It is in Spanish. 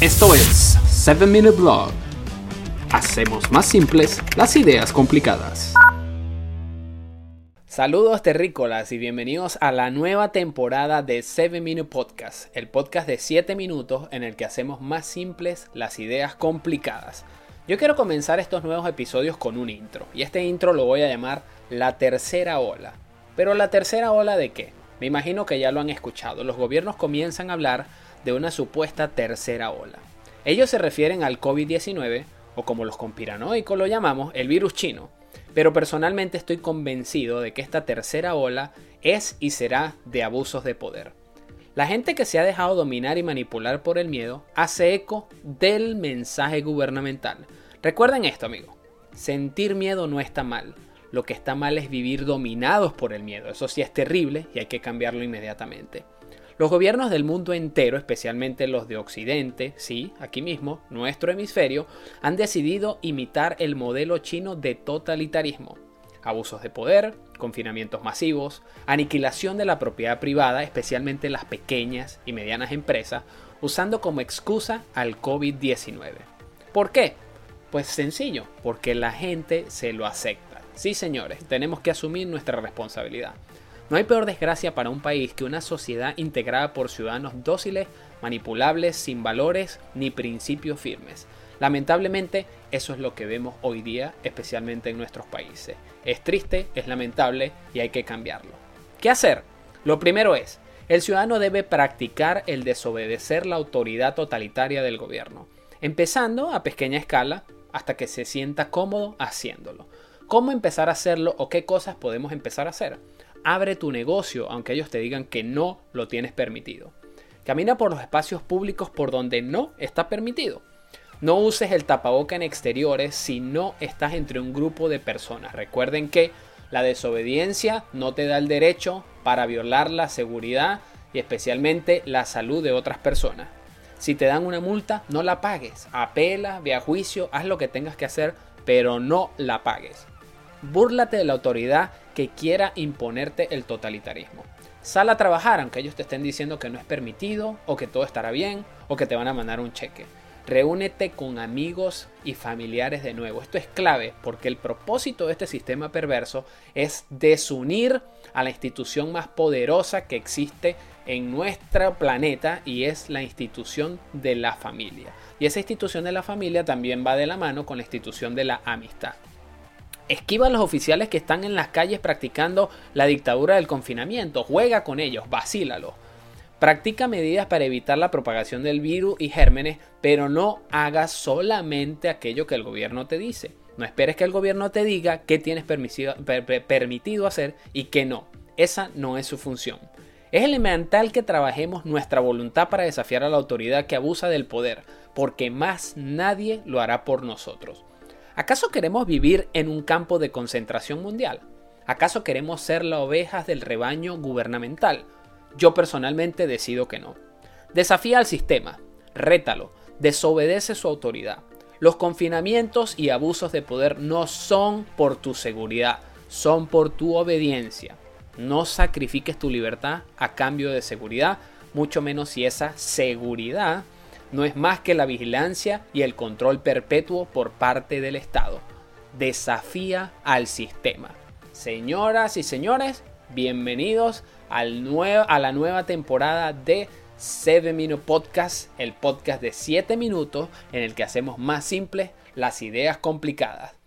Esto es 7 Minute Blog. Hacemos más simples las ideas complicadas. Saludos terrícolas y bienvenidos a la nueva temporada de 7 Minute Podcast, el podcast de 7 minutos en el que hacemos más simples las ideas complicadas. Yo quiero comenzar estos nuevos episodios con un intro, y este intro lo voy a llamar La Tercera Ola. Pero la tercera ola de qué? Me imagino que ya lo han escuchado. Los gobiernos comienzan a hablar de una supuesta tercera ola. Ellos se refieren al COVID-19, o como los conspiranoicos lo llamamos, el virus chino. Pero personalmente estoy convencido de que esta tercera ola es y será de abusos de poder. La gente que se ha dejado dominar y manipular por el miedo hace eco del mensaje gubernamental. Recuerden esto, amigo. Sentir miedo no está mal. Lo que está mal es vivir dominados por el miedo. Eso sí es terrible y hay que cambiarlo inmediatamente. Los gobiernos del mundo entero, especialmente los de Occidente, sí, aquí mismo, nuestro hemisferio, han decidido imitar el modelo chino de totalitarismo. Abusos de poder, confinamientos masivos, aniquilación de la propiedad privada, especialmente las pequeñas y medianas empresas, usando como excusa al COVID-19. ¿Por qué? Pues sencillo, porque la gente se lo acepta. Sí, señores, tenemos que asumir nuestra responsabilidad. No hay peor desgracia para un país que una sociedad integrada por ciudadanos dóciles, manipulables, sin valores ni principios firmes. Lamentablemente, eso es lo que vemos hoy día, especialmente en nuestros países. Es triste, es lamentable y hay que cambiarlo. ¿Qué hacer? Lo primero es, el ciudadano debe practicar el desobedecer la autoridad totalitaria del gobierno, empezando a pequeña escala hasta que se sienta cómodo haciéndolo. ¿Cómo empezar a hacerlo o qué cosas podemos empezar a hacer? Abre tu negocio aunque ellos te digan que no lo tienes permitido. Camina por los espacios públicos por donde no está permitido. No uses el tapaboca en exteriores si no estás entre un grupo de personas. Recuerden que la desobediencia no te da el derecho para violar la seguridad y especialmente la salud de otras personas. Si te dan una multa, no la pagues. Apela, ve a juicio, haz lo que tengas que hacer, pero no la pagues. Búrlate de la autoridad que quiera imponerte el totalitarismo. Sal a trabajar aunque ellos te estén diciendo que no es permitido o que todo estará bien o que te van a mandar un cheque. Reúnete con amigos y familiares de nuevo. Esto es clave porque el propósito de este sistema perverso es desunir a la institución más poderosa que existe en nuestro planeta y es la institución de la familia. Y esa institución de la familia también va de la mano con la institución de la amistad. Esquiva a los oficiales que están en las calles practicando la dictadura del confinamiento. Juega con ellos, vacílalos. Practica medidas para evitar la propagación del virus y gérmenes, pero no hagas solamente aquello que el gobierno te dice. No esperes que el gobierno te diga qué tienes permitido hacer y qué no. Esa no es su función. Es elemental que trabajemos nuestra voluntad para desafiar a la autoridad que abusa del poder, porque más nadie lo hará por nosotros. ¿Acaso queremos vivir en un campo de concentración mundial? ¿Acaso queremos ser las ovejas del rebaño gubernamental? Yo personalmente decido que no. Desafía al sistema, rétalo, desobedece su autoridad. Los confinamientos y abusos de poder no son por tu seguridad, son por tu obediencia. No sacrifiques tu libertad a cambio de seguridad, mucho menos si esa seguridad no es más que la vigilancia y el control perpetuo por parte del Estado. Desafía al sistema. Señoras y señores, bienvenidos al a la nueva temporada de 7 Minute Podcast, el podcast de 7 minutos en el que hacemos más simples las ideas complicadas.